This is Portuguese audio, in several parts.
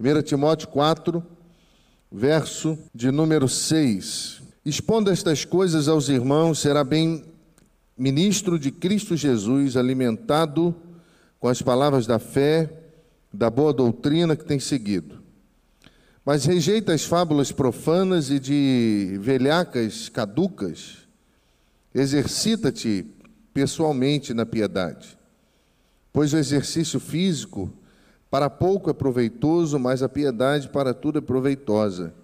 1 Timóteo 4, verso de número 6. Expondo estas coisas aos irmãos, será bem ministro de Cristo Jesus, alimentado com as palavras da fé, da boa doutrina que tem seguido. Mas rejeita as fábulas profanas e de velhacas caducas. Exercita-te pessoalmente na piedade, pois o exercício físico para pouco é proveitoso, mas a piedade para tudo é proveitosa.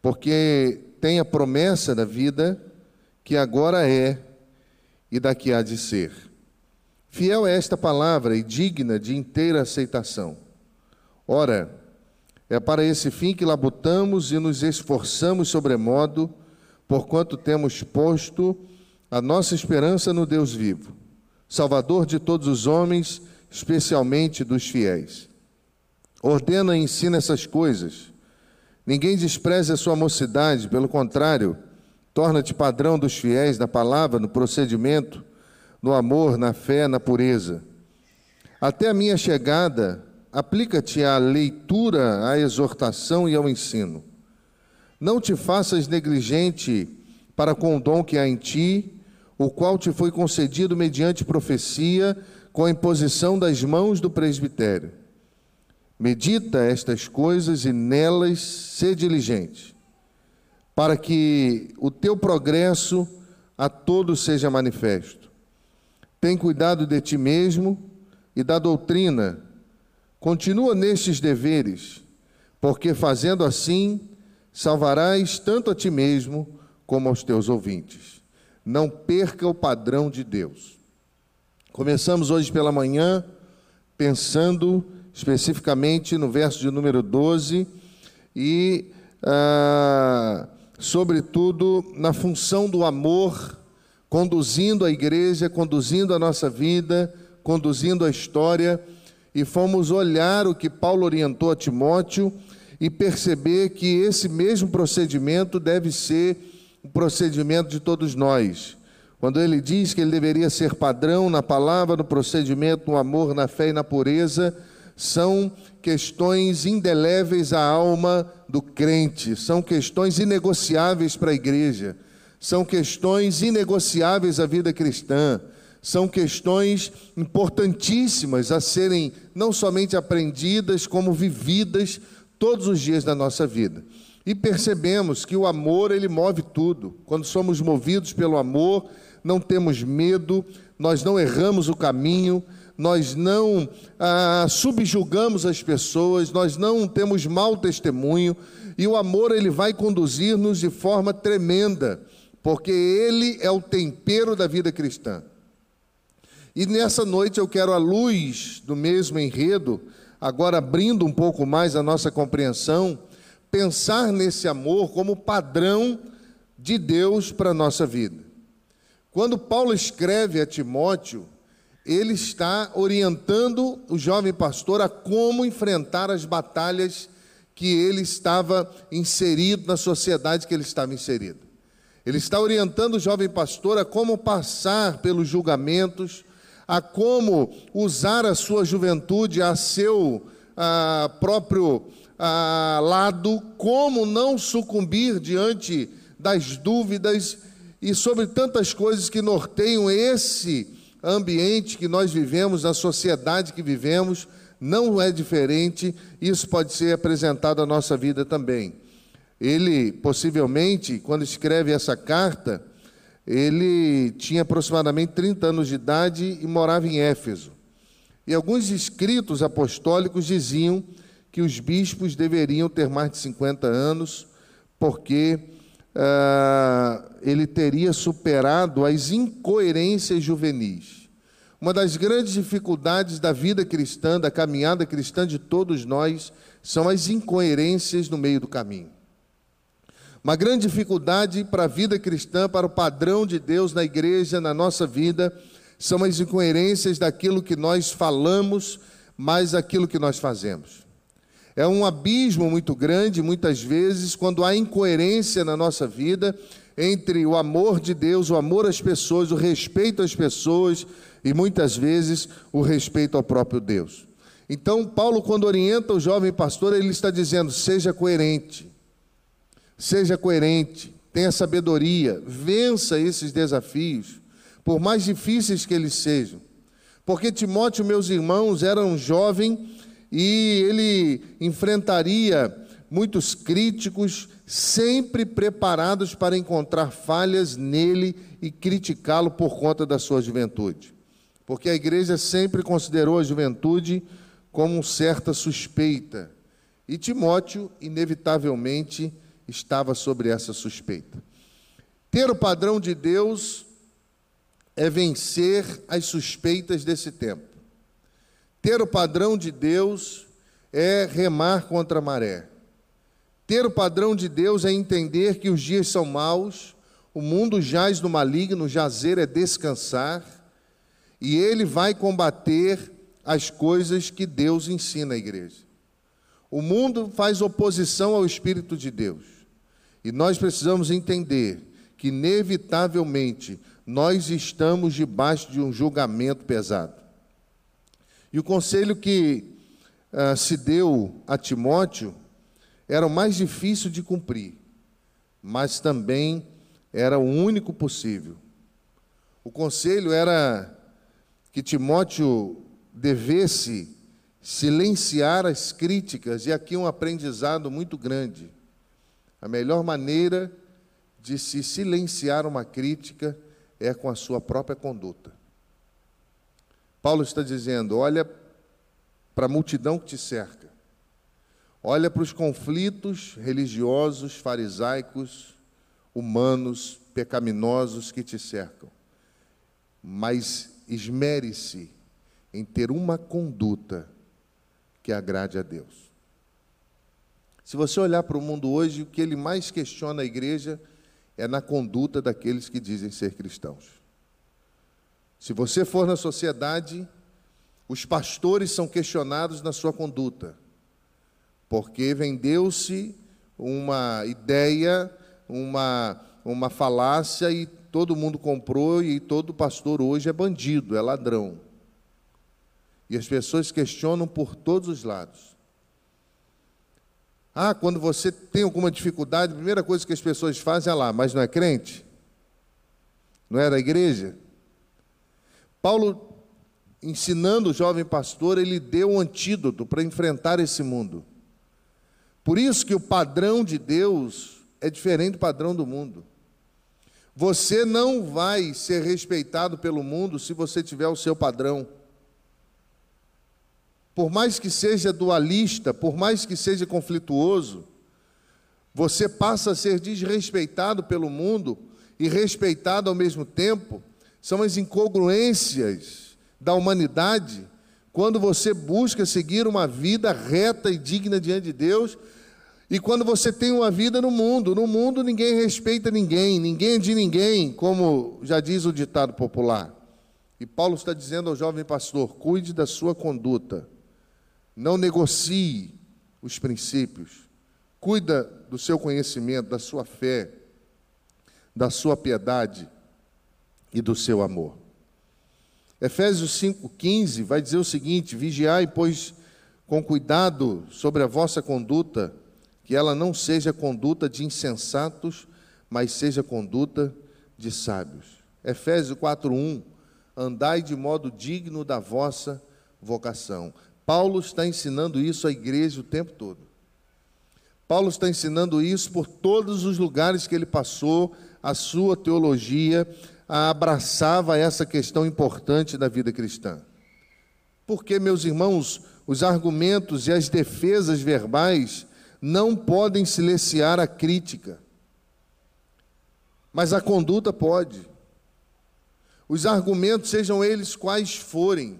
Porque tem a promessa da vida que agora é e daqui há de ser. Fiel é esta palavra e digna de inteira aceitação. Ora, é para esse fim que labutamos e nos esforçamos sobremodo, porquanto temos posto a nossa esperança no Deus vivo, Salvador de todos os homens, especialmente dos fiéis. Ordena e ensina essas coisas. Ninguém despreze a sua mocidade, pelo contrário, torna-te padrão dos fiéis na palavra, no procedimento, no amor, na fé, na pureza. Até a minha chegada, aplica-te à leitura, à exortação e ao ensino. Não te faças negligente para com o dom que há em ti, o qual te foi concedido mediante profecia, com a imposição das mãos do presbitério. Medita estas coisas e nelas sê diligente, para que o teu progresso a todos seja manifesto. Tem cuidado de ti mesmo e da doutrina. Continua nestes deveres, porque fazendo assim, salvarás tanto a ti mesmo como aos teus ouvintes. Não perca o padrão de Deus. Começamos hoje pela manhã pensando especificamente no verso de número 12 e, ah, sobretudo, na função do amor conduzindo a igreja, conduzindo a nossa vida, conduzindo a história, e fomos olhar o que Paulo orientou a Timóteo e perceber que esse mesmo procedimento deve ser o procedimento de todos nós. Quando ele diz que ele deveria ser padrão na palavra, no procedimento, no amor, na fé e na pureza, são questões indeléveis à alma do crente, são questões inegociáveis para a igreja, são questões inegociáveis à vida cristã, são questões importantíssimas a serem não somente aprendidas, como vividas todos os dias da nossa vida. E percebemos que o amor ele move tudo. Quando somos movidos pelo amor, não temos medo, nós não erramos o caminho, nós não ah, subjugamos as pessoas, nós não temos mau testemunho, e o amor ele vai conduzir-nos de forma tremenda, porque ele é o tempero da vida cristã. E nessa noite eu quero, à luz do mesmo enredo, agora abrindo um pouco mais a nossa compreensão, pensar nesse amor como padrão de Deus para a nossa vida. Quando Paulo escreve a Timóteo, ele está orientando o jovem pastor a como enfrentar as batalhas que ele estava inserido na sociedade que ele estava inserido. Ele está orientando o jovem pastor a como passar pelos julgamentos, a como usar a sua juventude a seu a, próprio a, lado, como não sucumbir diante das dúvidas e sobre tantas coisas que norteiam esse ambiente que nós vivemos, a sociedade que vivemos, não é diferente, isso pode ser apresentado à nossa vida também. Ele, possivelmente, quando escreve essa carta, ele tinha aproximadamente 30 anos de idade e morava em Éfeso. E alguns escritos apostólicos diziam que os bispos deveriam ter mais de 50 anos, porque uh, ele teria superado as incoerências juvenis. Uma das grandes dificuldades da vida cristã, da caminhada cristã de todos nós, são as incoerências no meio do caminho. Uma grande dificuldade para a vida cristã, para o padrão de Deus na igreja, na nossa vida, são as incoerências daquilo que nós falamos, mais aquilo que nós fazemos. É um abismo muito grande, muitas vezes, quando há incoerência na nossa vida entre o amor de Deus, o amor às pessoas, o respeito às pessoas e muitas vezes o respeito ao próprio Deus. Então, Paulo, quando orienta o jovem pastor, ele está dizendo: seja coerente, seja coerente, tenha sabedoria, vença esses desafios, por mais difíceis que eles sejam. Porque Timóteo, meus irmãos, era um jovem e ele enfrentaria muitos críticos, sempre preparados para encontrar falhas nele e criticá-lo por conta da sua juventude. Porque a igreja sempre considerou a juventude como certa suspeita. E Timóteo, inevitavelmente, estava sobre essa suspeita. Ter o padrão de Deus é vencer as suspeitas desse tempo. Ter o padrão de Deus é remar contra a maré. Ter o padrão de Deus é entender que os dias são maus, o mundo jaz no maligno, jazer é descansar, e ele vai combater as coisas que Deus ensina à igreja. O mundo faz oposição ao Espírito de Deus, e nós precisamos entender que, inevitavelmente, nós estamos debaixo de um julgamento pesado. E o conselho que uh, se deu a Timóteo era o mais difícil de cumprir, mas também era o único possível. O conselho era que Timóteo devesse silenciar as críticas, e aqui um aprendizado muito grande. A melhor maneira de se silenciar uma crítica é com a sua própria conduta. Paulo está dizendo: olha para a multidão que te cerca, olha para os conflitos religiosos, farisaicos, humanos, pecaminosos que te cercam, mas esmere-se em ter uma conduta que agrade a Deus. Se você olhar para o mundo hoje, o que ele mais questiona a igreja é na conduta daqueles que dizem ser cristãos. Se você for na sociedade, os pastores são questionados na sua conduta, porque vendeu-se uma ideia, uma, uma falácia e todo mundo comprou e todo pastor hoje é bandido, é ladrão. E as pessoas questionam por todos os lados. Ah, quando você tem alguma dificuldade, a primeira coisa que as pessoas fazem é lá, mas não é crente? Não é da igreja? Paulo, ensinando o jovem pastor, ele deu um antídoto para enfrentar esse mundo. Por isso que o padrão de Deus é diferente do padrão do mundo. Você não vai ser respeitado pelo mundo se você tiver o seu padrão por mais que seja dualista, por mais que seja conflituoso, você passa a ser desrespeitado pelo mundo e respeitado ao mesmo tempo. São as incongruências da humanidade quando você busca seguir uma vida reta e digna diante de Deus. E quando você tem uma vida no mundo, no mundo ninguém respeita ninguém, ninguém é de ninguém, como já diz o ditado popular. E Paulo está dizendo ao jovem pastor: cuide da sua conduta não negocie os princípios. Cuida do seu conhecimento, da sua fé, da sua piedade e do seu amor. Efésios 5,15 vai dizer o seguinte: Vigiai, pois, com cuidado sobre a vossa conduta, que ela não seja conduta de insensatos, mas seja conduta de sábios. Efésios 4,1 Andai de modo digno da vossa vocação. Paulo está ensinando isso à igreja o tempo todo. Paulo está ensinando isso por todos os lugares que ele passou, a sua teologia abraçava essa questão importante da vida cristã. Porque, meus irmãos, os argumentos e as defesas verbais não podem silenciar a crítica, mas a conduta pode. Os argumentos, sejam eles quais forem,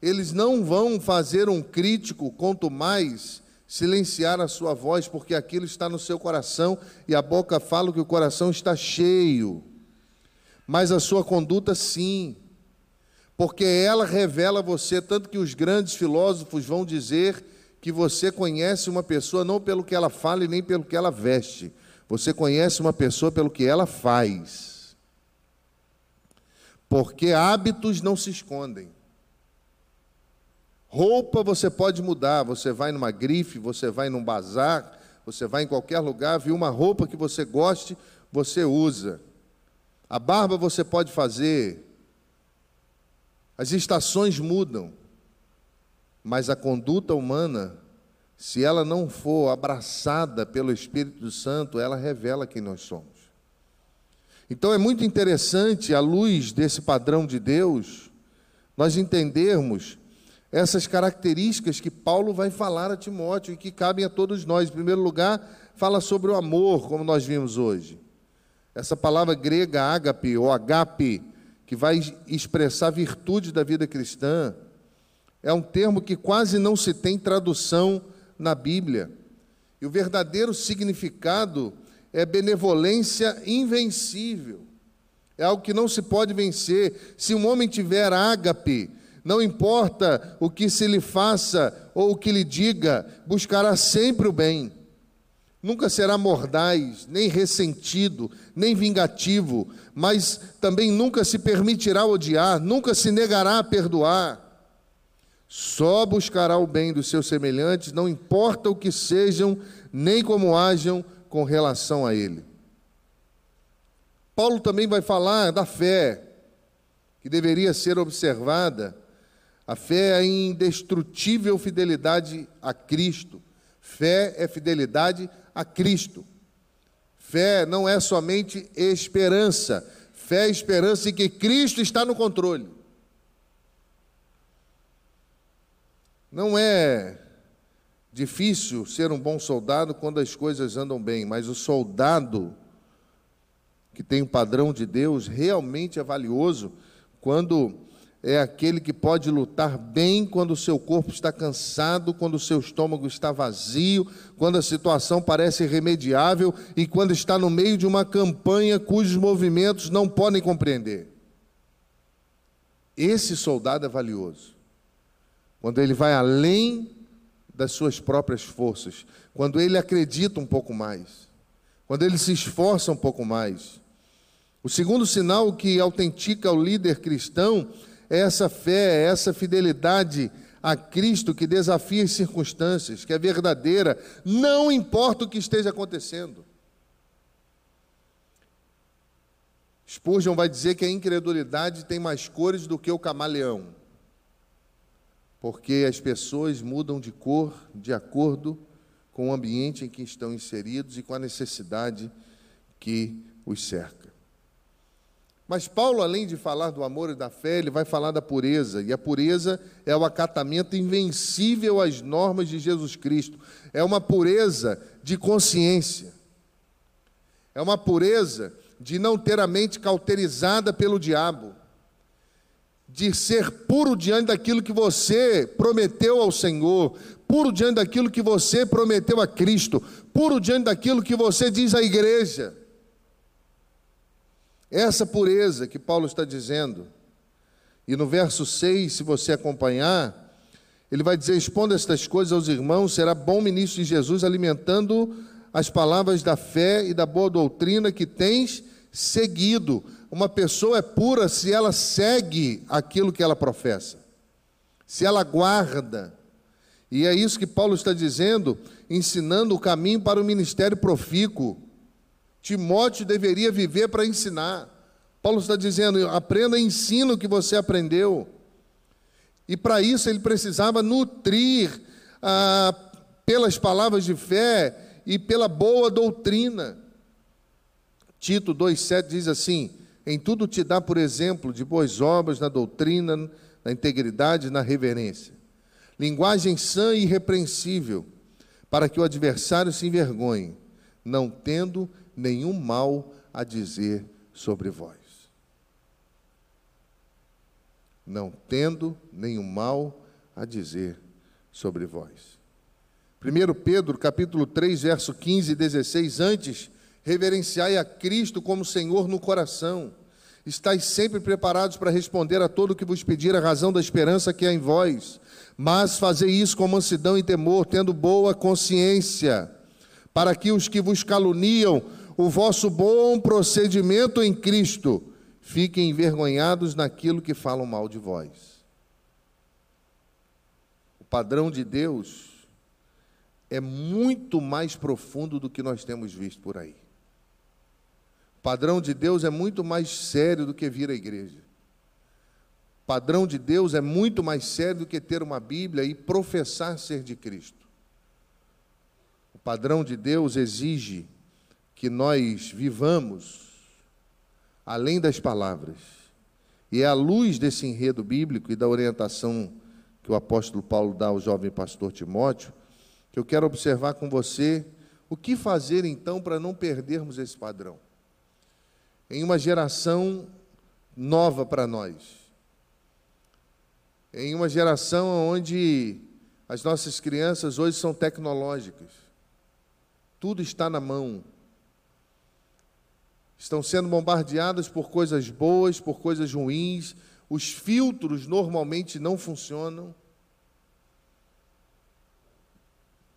eles não vão fazer um crítico, quanto mais silenciar a sua voz, porque aquilo está no seu coração e a boca fala que o coração está cheio. Mas a sua conduta, sim, porque ela revela você, tanto que os grandes filósofos vão dizer que você conhece uma pessoa não pelo que ela fala e nem pelo que ela veste, você conhece uma pessoa pelo que ela faz. Porque hábitos não se escondem. Roupa você pode mudar, você vai numa grife, você vai num bazar, você vai em qualquer lugar, viu uma roupa que você goste, você usa. A barba você pode fazer. As estações mudam. Mas a conduta humana, se ela não for abraçada pelo Espírito Santo, ela revela quem nós somos. Então é muito interessante, à luz desse padrão de Deus, nós entendermos essas características que Paulo vai falar a Timóteo e que cabem a todos nós. Em primeiro lugar, fala sobre o amor, como nós vimos hoje. Essa palavra grega ágape ou agape, que vai expressar a virtude da vida cristã, é um termo que quase não se tem tradução na Bíblia. E o verdadeiro significado é benevolência invencível. É algo que não se pode vencer. Se um homem tiver ágape, não importa o que se lhe faça ou o que lhe diga, buscará sempre o bem. Nunca será mordaz, nem ressentido, nem vingativo, mas também nunca se permitirá odiar, nunca se negará a perdoar. Só buscará o bem dos seus semelhantes, não importa o que sejam, nem como hajam com relação a ele. Paulo também vai falar da fé, que deveria ser observada a fé é a indestrutível fidelidade a Cristo. Fé é fidelidade a Cristo. Fé não é somente esperança. Fé é esperança em que Cristo está no controle. Não é difícil ser um bom soldado quando as coisas andam bem, mas o soldado que tem o padrão de Deus realmente é valioso quando é aquele que pode lutar bem quando o seu corpo está cansado, quando o seu estômago está vazio, quando a situação parece irremediável e quando está no meio de uma campanha cujos movimentos não podem compreender. Esse soldado é valioso. Quando ele vai além das suas próprias forças, quando ele acredita um pouco mais, quando ele se esforça um pouco mais. O segundo sinal que autentica o líder cristão é essa fé, é essa fidelidade a Cristo que desafia as circunstâncias, que é verdadeira, não importa o que esteja acontecendo. Spurgeon vai dizer que a incredulidade tem mais cores do que o camaleão, porque as pessoas mudam de cor de acordo com o ambiente em que estão inseridos e com a necessidade que os cerca. Mas Paulo, além de falar do amor e da fé, ele vai falar da pureza, e a pureza é o acatamento invencível às normas de Jesus Cristo, é uma pureza de consciência, é uma pureza de não ter a mente cauterizada pelo diabo, de ser puro diante daquilo que você prometeu ao Senhor, puro diante daquilo que você prometeu a Cristo, puro diante daquilo que você diz à igreja. Essa pureza que Paulo está dizendo. E no verso 6, se você acompanhar, ele vai dizer: Exponda estas coisas aos irmãos, será bom ministro de Jesus, alimentando as palavras da fé e da boa doutrina que tens seguido. Uma pessoa é pura se ela segue aquilo que ela professa, se ela guarda. E é isso que Paulo está dizendo, ensinando o caminho para o ministério profícuo. Timóteo deveria viver para ensinar. Paulo está dizendo: aprenda e ensina o que você aprendeu. E para isso ele precisava nutrir ah, pelas palavras de fé e pela boa doutrina. Tito 2,7 diz assim: Em tudo te dá por exemplo de boas obras na doutrina, na integridade na reverência. Linguagem sã e irrepreensível, para que o adversário se envergonhe, não tendo nenhum mal a dizer sobre vós. Não tendo nenhum mal a dizer sobre vós. 1 Pedro, capítulo 3, verso 15 e 16, antes, reverenciai a Cristo como Senhor no coração. Estais sempre preparados para responder a todo o que vos pedir a razão da esperança que há em vós, mas fazei isso com mansidão e temor, tendo boa consciência, para que os que vos caluniam o vosso bom procedimento em Cristo, fiquem envergonhados naquilo que falam mal de vós. padrão de Deus é muito mais profundo do que nós temos visto por aí. O padrão de Deus é muito mais sério do que vir à igreja. O padrão de Deus é muito mais sério do que ter uma Bíblia e professar ser de Cristo. O padrão de Deus exige que nós vivamos além das palavras. E é à luz desse enredo bíblico e da orientação que o apóstolo Paulo dá ao jovem pastor Timóteo, que eu quero observar com você o que fazer então para não perdermos esse padrão. Em uma geração nova para nós, em uma geração onde as nossas crianças hoje são tecnológicas, tudo está na mão, estão sendo bombardeadas por coisas boas, por coisas ruins, os filtros normalmente não funcionam.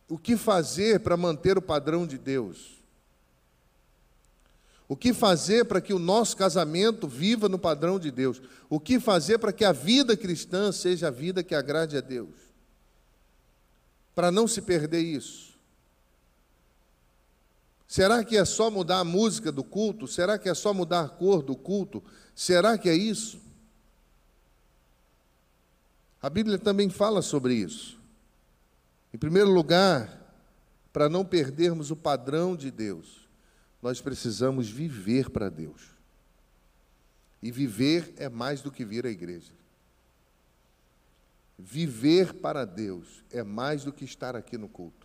O que fazer para manter o padrão de Deus? O que fazer para que o nosso casamento viva no padrão de Deus? O que fazer para que a vida cristã seja a vida que agrade a Deus? Para não se perder isso. Será que é só mudar a música do culto? Será que é só mudar a cor do culto? Será que é isso? A Bíblia também fala sobre isso. Em primeiro lugar, para não perdermos o padrão de Deus, nós precisamos viver para Deus. E viver é mais do que vir à igreja. Viver para Deus é mais do que estar aqui no culto.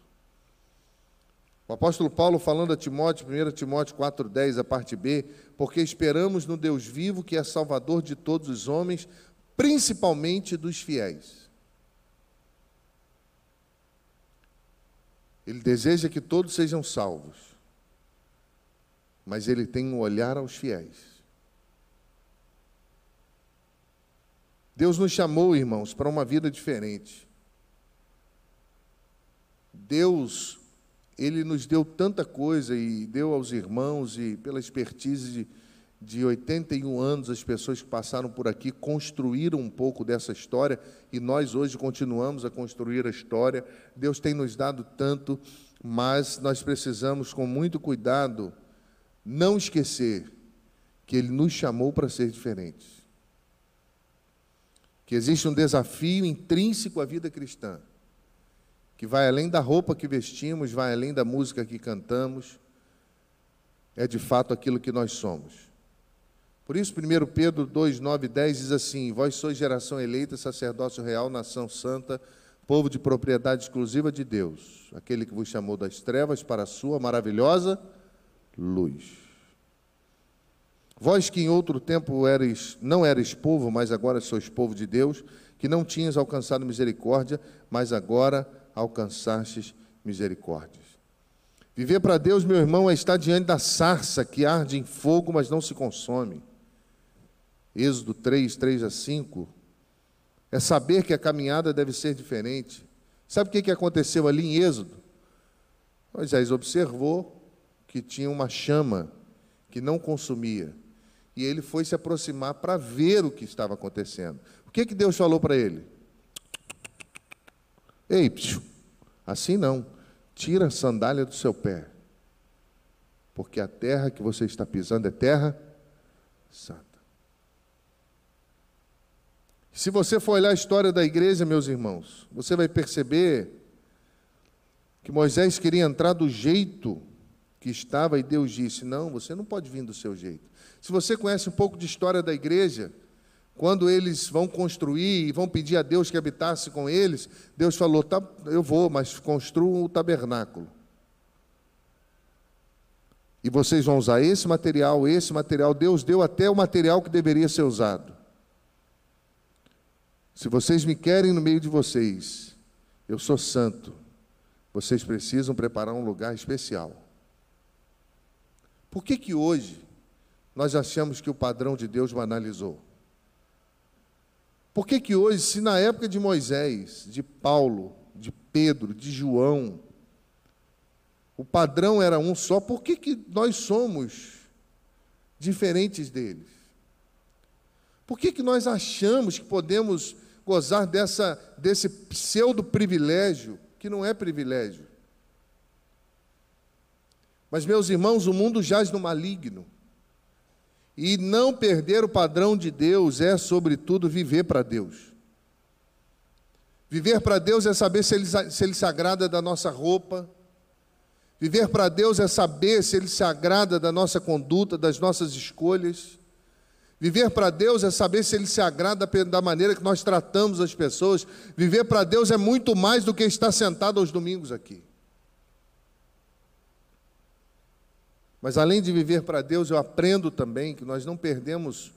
O apóstolo Paulo falando a Timóteo, 1 Timóteo 4,10, a parte B, porque esperamos no Deus vivo, que é Salvador de todos os homens, principalmente dos fiéis. Ele deseja que todos sejam salvos, mas ele tem um olhar aos fiéis. Deus nos chamou, irmãos, para uma vida diferente. Deus, Ele nos deu tanta coisa e deu aos irmãos, e pela expertise de de 81 anos, as pessoas que passaram por aqui construíram um pouco dessa história e nós hoje continuamos a construir a história. Deus tem nos dado tanto, mas nós precisamos, com muito cuidado, não esquecer que Ele nos chamou para ser diferentes. Que existe um desafio intrínseco à vida cristã, que vai além da roupa que vestimos, vai além da música que cantamos, é de fato aquilo que nós somos. Por isso, 1 Pedro 2, 9 e 10 diz assim: Vós sois geração eleita, sacerdócio real, nação santa, povo de propriedade exclusiva de Deus, aquele que vos chamou das trevas para a sua maravilhosa luz. Vós que em outro tempo eres, não eres povo, mas agora sois povo de Deus, que não tinhas alcançado misericórdia, mas agora alcançastes misericórdias. Viver para Deus, meu irmão, é estar diante da sarça que arde em fogo, mas não se consome. Êxodo 3, 3 a 5, é saber que a caminhada deve ser diferente. Sabe o que aconteceu ali em Êxodo? Moisés observou que tinha uma chama que não consumia. E ele foi se aproximar para ver o que estava acontecendo. O que, que Deus falou para ele? Ei, psiu, assim não. Tira a sandália do seu pé. Porque a terra que você está pisando é terra santa. Se você for olhar a história da igreja, meus irmãos, você vai perceber que Moisés queria entrar do jeito que estava e Deus disse: Não, você não pode vir do seu jeito. Se você conhece um pouco de história da igreja, quando eles vão construir e vão pedir a Deus que habitasse com eles, Deus falou: tá, Eu vou, mas construam o tabernáculo. E vocês vão usar esse material, esse material. Deus deu até o material que deveria ser usado. Se vocês me querem no meio de vocês, eu sou santo, vocês precisam preparar um lugar especial. Por que que hoje nós achamos que o padrão de Deus banalizou? Por que que hoje, se na época de Moisés, de Paulo, de Pedro, de João, o padrão era um só, por que que nós somos diferentes deles? Por que que nós achamos que podemos gozar dessa, desse pseudo privilégio, que não é privilégio. Mas, meus irmãos, o mundo jaz no maligno. E não perder o padrão de Deus é, sobretudo, viver para Deus. Viver para Deus é saber se ele, se ele se agrada da nossa roupa. Viver para Deus é saber se Ele se agrada da nossa conduta, das nossas escolhas. Viver para Deus é saber se Ele se agrada da maneira que nós tratamos as pessoas. Viver para Deus é muito mais do que estar sentado aos domingos aqui. Mas além de viver para Deus, eu aprendo também que nós não perdemos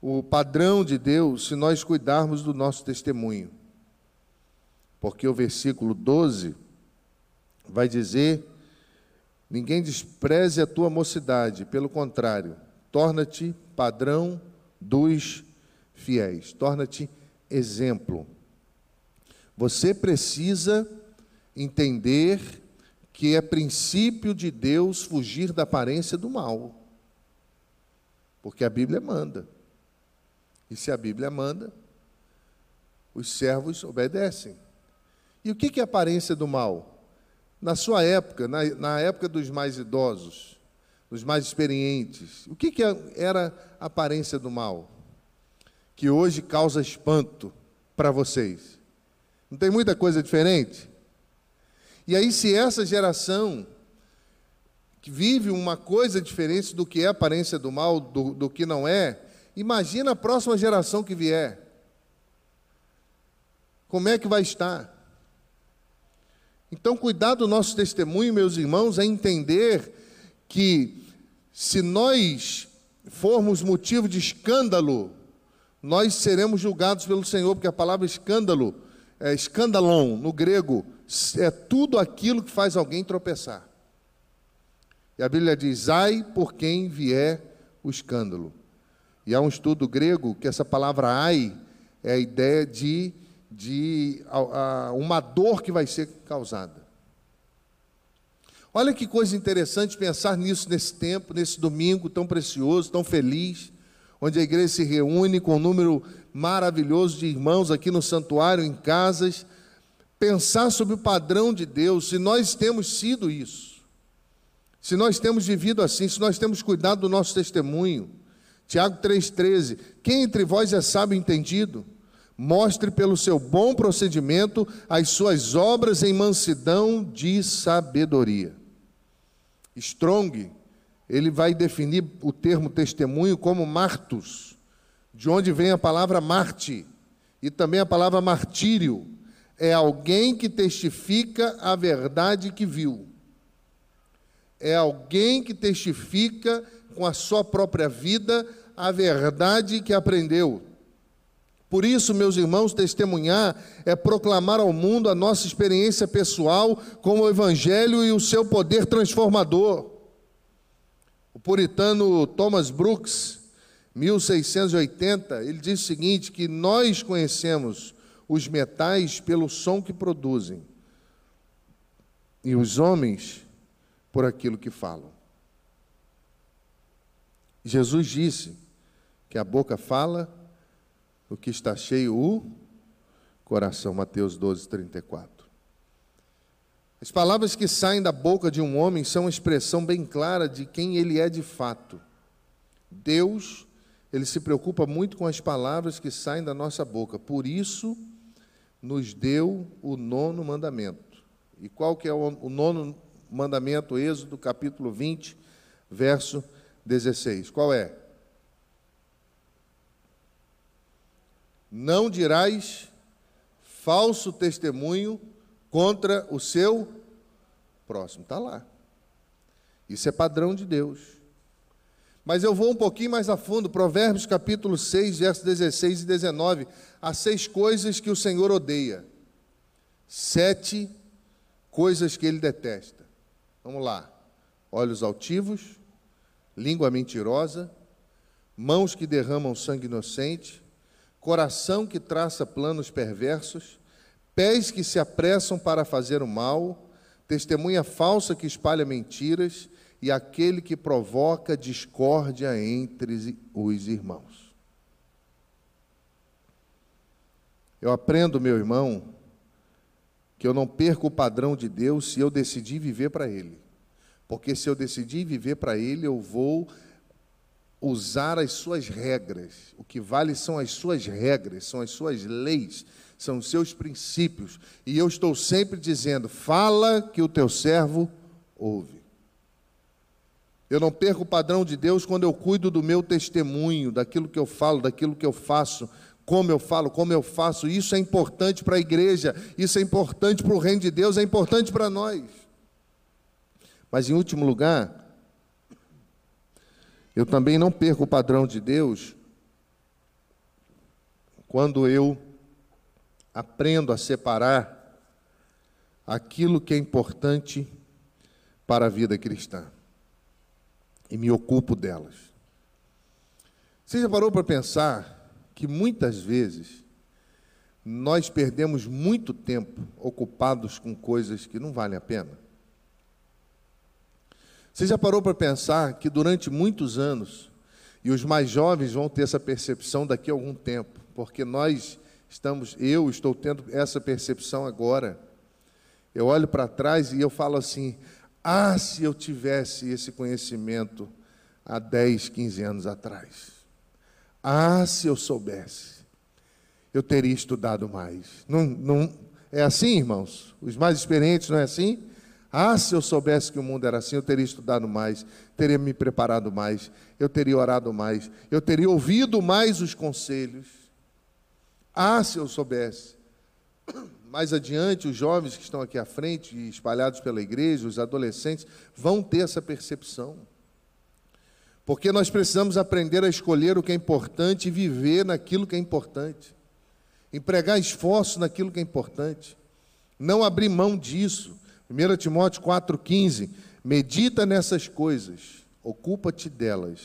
o padrão de Deus se nós cuidarmos do nosso testemunho. Porque o versículo 12 vai dizer: Ninguém despreze a tua mocidade, pelo contrário, torna-te padrão dos fiéis, torna-te exemplo. Você precisa entender que é princípio de Deus fugir da aparência do mal. Porque a Bíblia manda. E se a Bíblia manda, os servos obedecem. E o que é aparência do mal? Na sua época, na, na época dos mais idosos, dos mais experientes, o que, que era a aparência do mal? Que hoje causa espanto para vocês. Não tem muita coisa diferente? E aí, se essa geração que vive uma coisa diferente do que é a aparência do mal, do, do que não é, imagina a próxima geração que vier. Como é que vai estar? Então, cuidar do nosso testemunho, meus irmãos, é entender que se nós formos motivo de escândalo, nós seremos julgados pelo Senhor, porque a palavra escândalo, é escandalon no grego, é tudo aquilo que faz alguém tropeçar. E a Bíblia diz: ai por quem vier o escândalo. E há um estudo grego que essa palavra ai é a ideia de de a, a, uma dor que vai ser causada. Olha que coisa interessante pensar nisso nesse tempo, nesse domingo tão precioso, tão feliz, onde a igreja se reúne com um número maravilhoso de irmãos aqui no santuário, em casas, pensar sobre o padrão de Deus, se nós temos sido isso, se nós temos vivido assim, se nós temos cuidado do nosso testemunho. Tiago 3,13: Quem entre vós é sábio entendido? mostre pelo seu bom procedimento as suas obras em mansidão de sabedoria. Strong, ele vai definir o termo testemunho como martus, de onde vem a palavra marte e também a palavra martírio. É alguém que testifica a verdade que viu. É alguém que testifica com a sua própria vida a verdade que aprendeu. Por isso, meus irmãos, testemunhar é proclamar ao mundo a nossa experiência pessoal com o Evangelho e o seu poder transformador. O puritano Thomas Brooks, 1680, ele diz o seguinte: que nós conhecemos os metais pelo som que produzem, e os homens por aquilo que falam. Jesus disse que a boca fala o que está cheio o coração. Mateus 12, 34. As palavras que saem da boca de um homem são uma expressão bem clara de quem ele é de fato. Deus, ele se preocupa muito com as palavras que saem da nossa boca. Por isso, nos deu o nono mandamento. E qual que é o, nono mandamento? Êxodo capítulo 20, verso 16. Qual é? Não dirás falso testemunho contra o seu próximo. Está lá. Isso é padrão de Deus. Mas eu vou um pouquinho mais a fundo, Provérbios capítulo 6, versos 16 e 19. Há seis coisas que o Senhor odeia. Sete coisas que ele detesta. Vamos lá. Olhos altivos, língua mentirosa, mãos que derramam sangue inocente, coração que traça planos perversos, pés que se apressam para fazer o mal, testemunha falsa que espalha mentiras e aquele que provoca discórdia entre os irmãos. Eu aprendo, meu irmão, que eu não perco o padrão de Deus se eu decidir viver para Ele. Porque se eu decidir viver para Ele, eu vou usar as suas regras. O que vale são as suas regras, são as suas leis, são os seus princípios. E eu estou sempre dizendo: fala que o teu servo ouve. Eu não perco o padrão de Deus quando eu cuido do meu testemunho, daquilo que eu falo, daquilo que eu faço, como eu falo, como eu faço. Isso é importante para a igreja, isso é importante para o reino de Deus, é importante para nós. Mas, em último lugar, eu também não perco o padrão de Deus quando eu aprendo a separar aquilo que é importante para a vida cristã e me ocupo delas. Você já parou para pensar que muitas vezes nós perdemos muito tempo ocupados com coisas que não valem a pena? Você já parou para pensar que durante muitos anos, e os mais jovens vão ter essa percepção daqui a algum tempo, porque nós estamos, eu estou tendo essa percepção agora. Eu olho para trás e eu falo assim: ah, se eu tivesse esse conhecimento há 10, 15 anos atrás. Ah, se eu soubesse, eu teria estudado mais. Não, não é assim, irmãos? Os mais experientes não é assim? Ah, se eu soubesse que o mundo era assim, eu teria estudado mais, teria me preparado mais, eu teria orado mais, eu teria ouvido mais os conselhos. Ah, se eu soubesse. Mais adiante, os jovens que estão aqui à frente, espalhados pela igreja, os adolescentes, vão ter essa percepção. Porque nós precisamos aprender a escolher o que é importante e viver naquilo que é importante. Empregar esforço naquilo que é importante. Não abrir mão disso. 1 Timóteo 4,15. Medita nessas coisas, ocupa-te delas,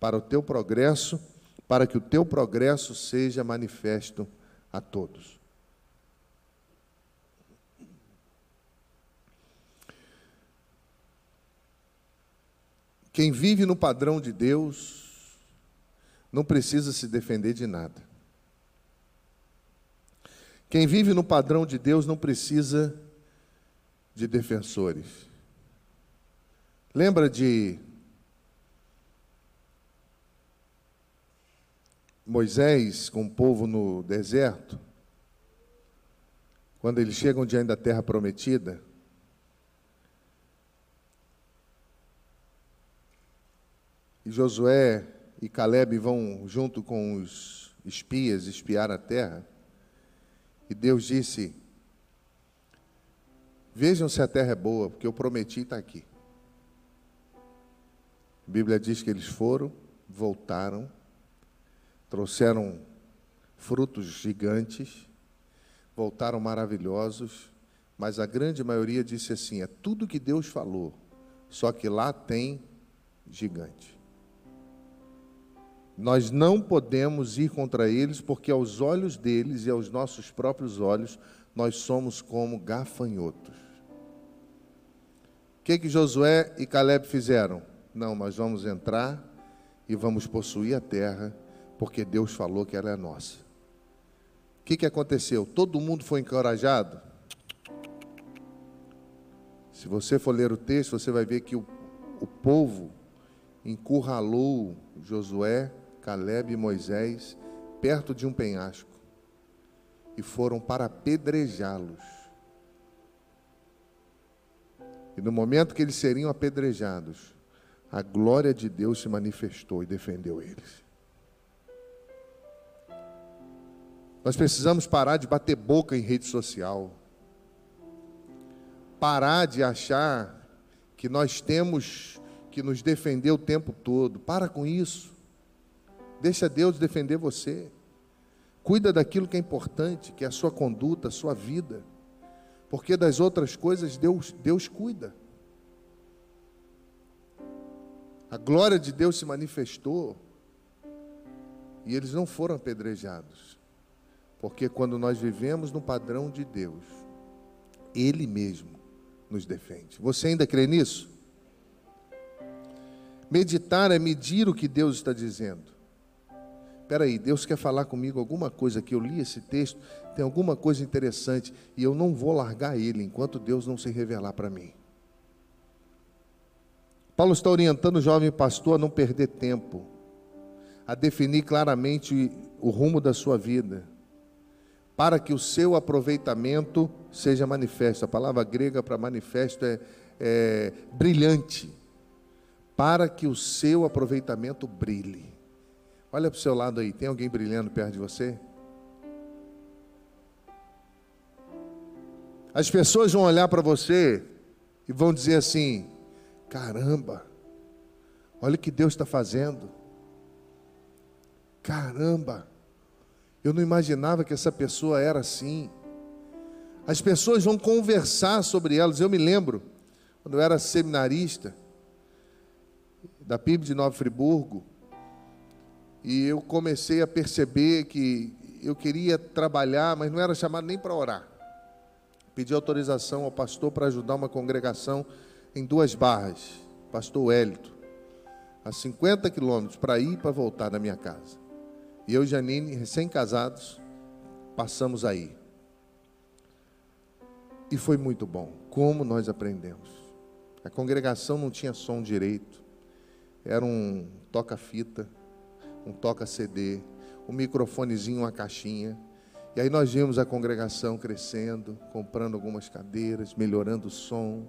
para o teu progresso, para que o teu progresso seja manifesto a todos. Quem vive no padrão de Deus não precisa se defender de nada. Quem vive no padrão de Deus não precisa de defensores. Lembra de Moisés com o povo no deserto? Quando eles chegam diante da terra prometida, E Josué e Caleb vão junto com os espias espiar a terra. E Deus disse: Vejam se a terra é boa, porque eu prometi estar aqui. A Bíblia diz que eles foram, voltaram, trouxeram frutos gigantes, voltaram maravilhosos, mas a grande maioria disse assim: é tudo que Deus falou, só que lá tem gigante. Nós não podemos ir contra eles, porque aos olhos deles e aos nossos próprios olhos, nós somos como gafanhotos. O que, que Josué e Caleb fizeram? Não, nós vamos entrar e vamos possuir a terra, porque Deus falou que ela é nossa. O que, que aconteceu? Todo mundo foi encorajado? Se você for ler o texto, você vai ver que o, o povo encurralou Josué Caleb e Moisés perto de um penhasco e foram para apedrejá-los. E no momento que eles seriam apedrejados, a glória de Deus se manifestou e defendeu eles. Nós precisamos parar de bater boca em rede social. Parar de achar que nós temos que nos defender o tempo todo. Para com isso. Deixa Deus defender você. Cuida daquilo que é importante, que é a sua conduta, a sua vida. Porque das outras coisas Deus, Deus cuida. A glória de Deus se manifestou e eles não foram apedrejados. Porque quando nós vivemos no padrão de Deus, Ele mesmo nos defende. Você ainda crê nisso? Meditar é medir o que Deus está dizendo. Peraí, Deus quer falar comigo alguma coisa que eu li esse texto, tem alguma coisa interessante e eu não vou largar ele enquanto Deus não se revelar para mim. Paulo está orientando o jovem pastor a não perder tempo, a definir claramente o rumo da sua vida, para que o seu aproveitamento seja manifesto. A palavra grega para manifesto é, é brilhante. Para que o seu aproveitamento brilhe. Olha para o seu lado aí, tem alguém brilhando perto de você? As pessoas vão olhar para você e vão dizer assim: caramba, olha o que Deus está fazendo. Caramba, eu não imaginava que essa pessoa era assim. As pessoas vão conversar sobre elas. Eu me lembro, quando eu era seminarista, da PIB de Nova Friburgo, e eu comecei a perceber que eu queria trabalhar, mas não era chamado nem para orar. Pedi autorização ao pastor para ajudar uma congregação em duas barras, pastor Hélito, a 50 quilômetros para ir e para voltar da minha casa. E eu e Janine, recém-casados, passamos aí. E foi muito bom. Como nós aprendemos. A congregação não tinha som direito. Era um toca-fita, um toca-CD, um microfonezinho, uma caixinha. E aí nós vimos a congregação crescendo, comprando algumas cadeiras, melhorando o som.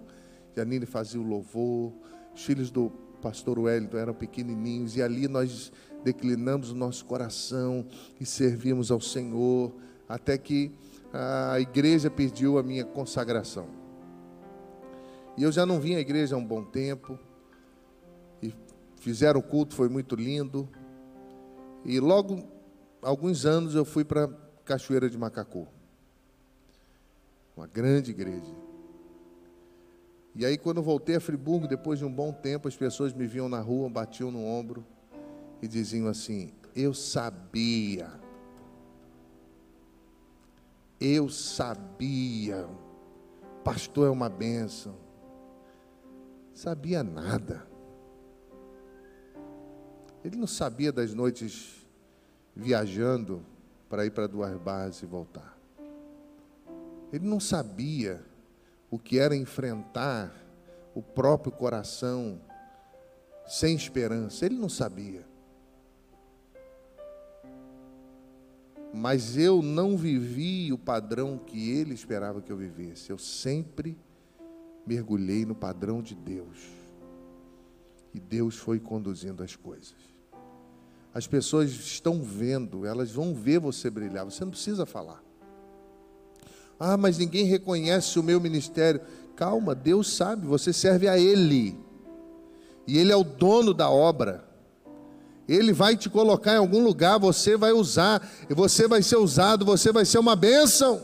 Janine fazia o louvor. Os filhos do pastor Wellington eram pequenininhos. E ali nós declinamos o nosso coração e servimos ao Senhor, até que a igreja pediu a minha consagração. E eu já não vim à igreja há um bom tempo, e fizeram o culto, foi muito lindo. E logo, alguns anos, eu fui para Cachoeira de Macacu, uma grande igreja. E aí, quando voltei a Friburgo, depois de um bom tempo, as pessoas me viam na rua, batiam no ombro e diziam assim: Eu sabia, eu sabia, pastor é uma bênção. Sabia nada. Ele não sabia das noites viajando para ir para duas barras e voltar. Ele não sabia o que era enfrentar o próprio coração sem esperança. Ele não sabia. mas eu não vivi o padrão que ele esperava que eu vivesse. Eu sempre mergulhei no padrão de Deus. E Deus foi conduzindo as coisas. As pessoas estão vendo, elas vão ver você brilhar, você não precisa falar. Ah, mas ninguém reconhece o meu ministério. Calma, Deus sabe, você serve a Ele. E Ele é o dono da obra. Ele vai te colocar em algum lugar, você vai usar, e você vai ser usado, você vai ser uma bênção.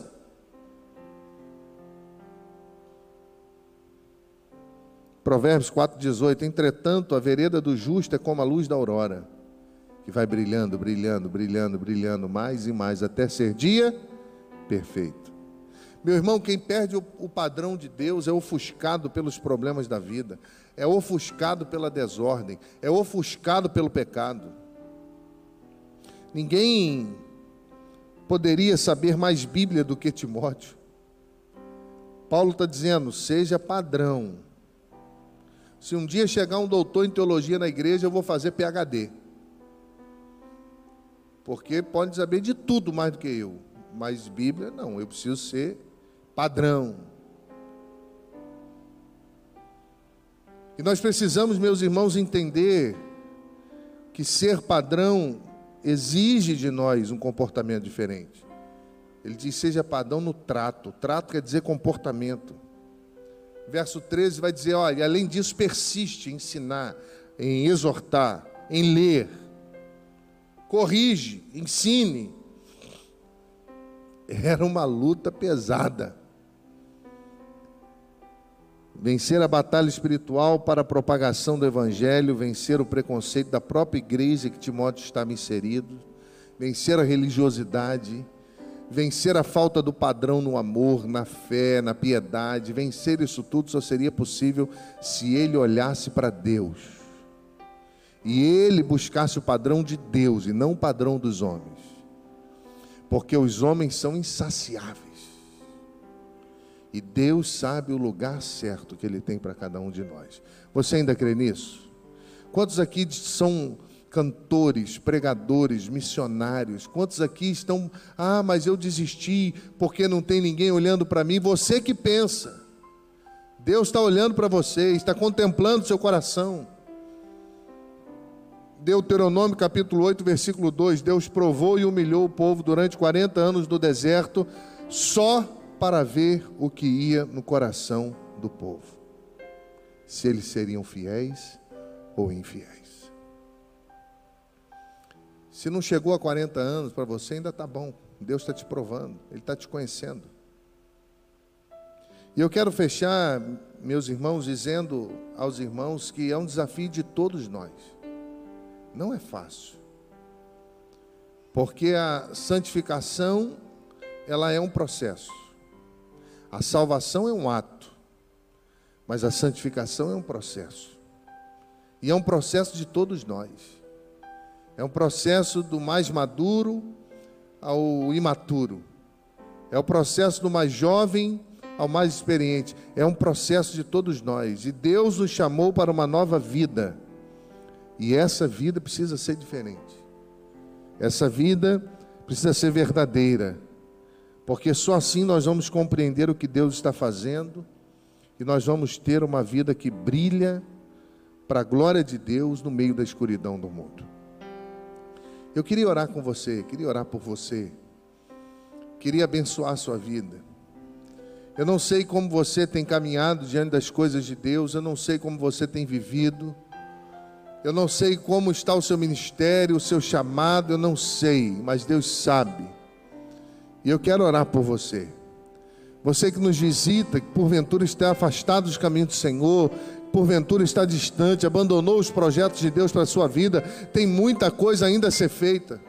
Provérbios 4,18: Entretanto, a vereda do justo é como a luz da aurora, que vai brilhando, brilhando, brilhando, brilhando mais e mais, até ser dia perfeito. Meu irmão, quem perde o padrão de Deus é ofuscado pelos problemas da vida é ofuscado pela desordem, é ofuscado pelo pecado. Ninguém poderia saber mais Bíblia do que Timóteo. Paulo está dizendo: seja padrão. Se um dia chegar um doutor em teologia na igreja, eu vou fazer PhD. Porque pode saber de tudo mais do que eu. Mas Bíblia, não, eu preciso ser padrão. E nós precisamos, meus irmãos, entender que ser padrão exige de nós um comportamento diferente. Ele diz: seja padrão no trato. Trato quer dizer comportamento. Verso 13 vai dizer: olha, além disso, persiste em ensinar, em exortar, em ler, corrige, ensine. Era uma luta pesada. Vencer a batalha espiritual para a propagação do Evangelho, vencer o preconceito da própria igreja que Timóteo estava inserido, vencer a religiosidade, vencer a falta do padrão no amor, na fé, na piedade, vencer isso tudo só seria possível se ele olhasse para Deus. E ele buscasse o padrão de Deus e não o padrão dos homens. Porque os homens são insaciáveis. E Deus sabe o lugar certo que Ele tem para cada um de nós. Você ainda crê nisso? Quantos aqui são cantores, pregadores, missionários? Quantos aqui estão, ah, mas eu desisti porque não tem ninguém olhando para mim? Você que pensa. Deus está olhando para você, está contemplando seu coração. Deuteronômio capítulo 8, versículo 2: Deus provou e humilhou o povo durante 40 anos no deserto, só para ver o que ia no coração do povo, se eles seriam fiéis ou infiéis. Se não chegou a 40 anos para você, ainda está bom. Deus está te provando, Ele está te conhecendo. E eu quero fechar, meus irmãos, dizendo aos irmãos que é um desafio de todos nós. Não é fácil. Porque a santificação, ela é um processo. A salvação é um ato, mas a santificação é um processo. E é um processo de todos nós. É um processo do mais maduro ao imaturo. É o processo do mais jovem ao mais experiente. É um processo de todos nós. E Deus nos chamou para uma nova vida. E essa vida precisa ser diferente. Essa vida precisa ser verdadeira. Porque só assim nós vamos compreender o que Deus está fazendo e nós vamos ter uma vida que brilha para a glória de Deus no meio da escuridão do mundo. Eu queria orar com você, queria orar por você, queria abençoar a sua vida. Eu não sei como você tem caminhado diante das coisas de Deus, eu não sei como você tem vivido, eu não sei como está o seu ministério, o seu chamado, eu não sei, mas Deus sabe. E eu quero orar por você. Você que nos visita, que porventura está afastado dos caminhos do Senhor, porventura está distante, abandonou os projetos de Deus para a sua vida, tem muita coisa ainda a ser feita.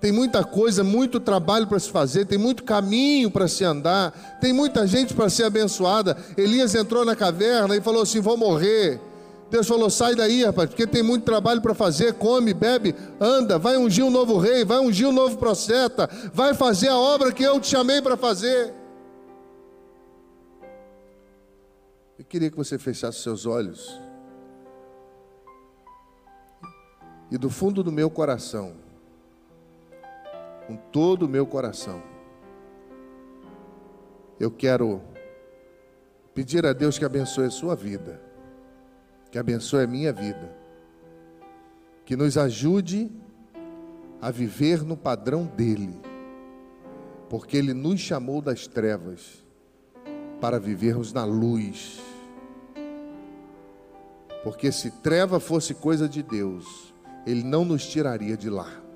Tem muita coisa, muito trabalho para se fazer, tem muito caminho para se andar, tem muita gente para ser abençoada. Elias entrou na caverna e falou assim: Vou morrer. Deus falou: Sai daí, rapaz, porque tem muito trabalho para fazer. Come, bebe, anda, vai ungir um novo rei, vai ungir um novo profeta, vai fazer a obra que eu te chamei para fazer. Eu queria que você fechasse seus olhos. E do fundo do meu coração, com todo o meu coração, eu quero pedir a Deus que abençoe a sua vida, que abençoe a minha vida, que nos ajude a viver no padrão dEle, porque Ele nos chamou das trevas para vivermos na luz. Porque se treva fosse coisa de Deus, Ele não nos tiraria de lá.